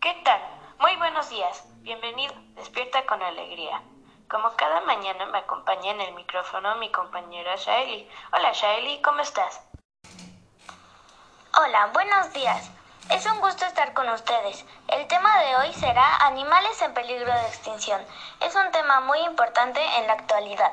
¿Qué tal? Muy buenos días. Bienvenido. Despierta con alegría. Como cada mañana me acompaña en el micrófono mi compañera Shaeli. Hola Shaeli, ¿cómo estás? Hola, buenos días. Es un gusto estar con ustedes. El tema de hoy será animales en peligro de extinción. Es un tema muy importante en la actualidad.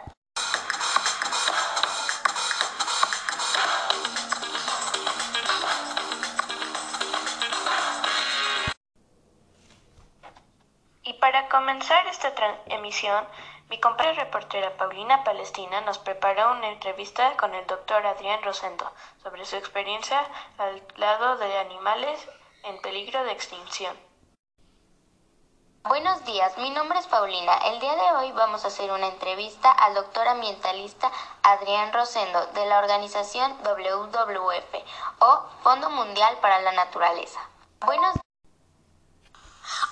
Para comenzar esta emisión, mi compañera reportera Paulina Palestina nos preparó una entrevista con el doctor Adrián Rosendo sobre su experiencia al lado de animales en peligro de extinción. Buenos días, mi nombre es Paulina. El día de hoy vamos a hacer una entrevista al doctor ambientalista Adrián Rosendo de la organización WWF o Fondo Mundial para la Naturaleza. Buenos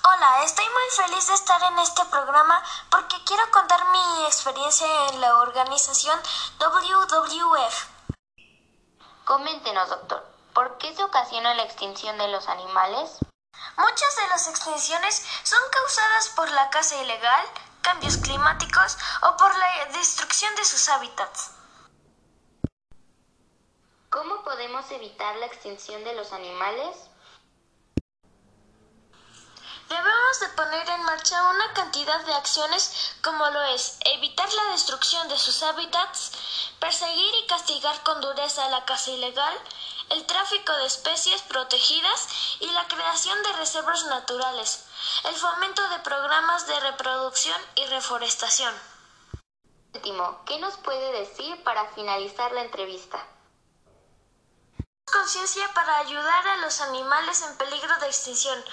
Hola, estoy muy feliz de estar en este programa porque quiero contar mi experiencia en la organización WWF. Coméntenos, doctor, ¿por qué se ocasiona la extinción de los animales? Muchas de las extinciones son causadas por la caza ilegal, cambios climáticos o por la destrucción de sus hábitats. ¿Cómo podemos evitar la extinción de los animales? Debemos de poner en marcha una cantidad de acciones como lo es evitar la destrucción de sus hábitats, perseguir y castigar con dureza la caza ilegal, el tráfico de especies protegidas y la creación de reservas naturales, el fomento de programas de reproducción y reforestación. Último, ¿qué nos puede decir para finalizar la entrevista? conciencia para ayudar a los animales en peligro de extinción.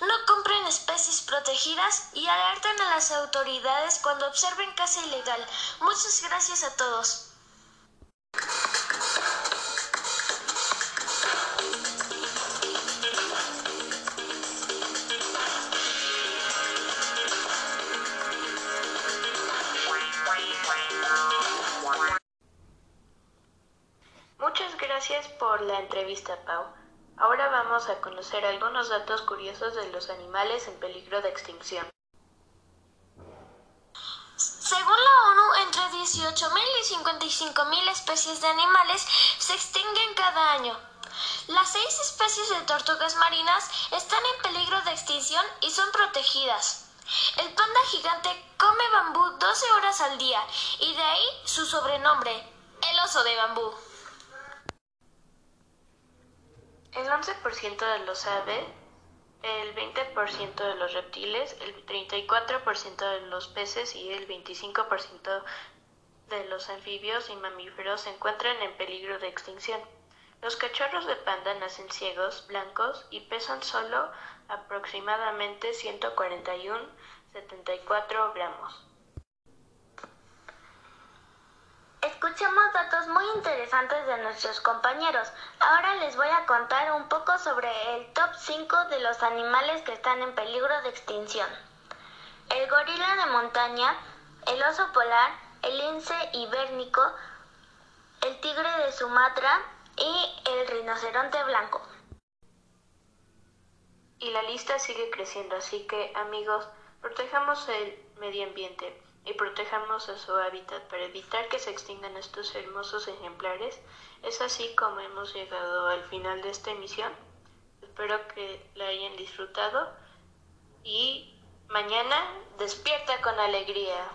No compren especies protegidas y alerten a las autoridades cuando observen caza ilegal. Muchas gracias a todos. Muchas gracias por la entrevista, Pau. Ahora vamos a conocer algunos datos curiosos de los animales en peligro de extinción. Según la ONU, entre 18.000 y 55.000 especies de animales se extinguen cada año. Las seis especies de tortugas marinas están en peligro de extinción y son protegidas. El panda gigante come bambú 12 horas al día y de ahí su sobrenombre, el oso de bambú. El 11% de los aves, el 20% de los reptiles, el 34% de los peces y el 25% de los anfibios y mamíferos se encuentran en peligro de extinción. Los cachorros de panda nacen ciegos, blancos y pesan solo aproximadamente 141,74 gramos. Escuchemos datos muy interesantes de nuestros compañeros. Ahora les voy a contar un poco sobre el top 5 de los animales que están en peligro de extinción. El gorila de montaña, el oso polar, el lince ibérico, el tigre de Sumatra y el rinoceronte blanco. Y la lista sigue creciendo, así que amigos, protejamos el medio ambiente y protejamos a su hábitat para evitar que se extingan estos hermosos ejemplares. Es así como hemos llegado al final de esta emisión. Espero que la hayan disfrutado y mañana despierta con alegría.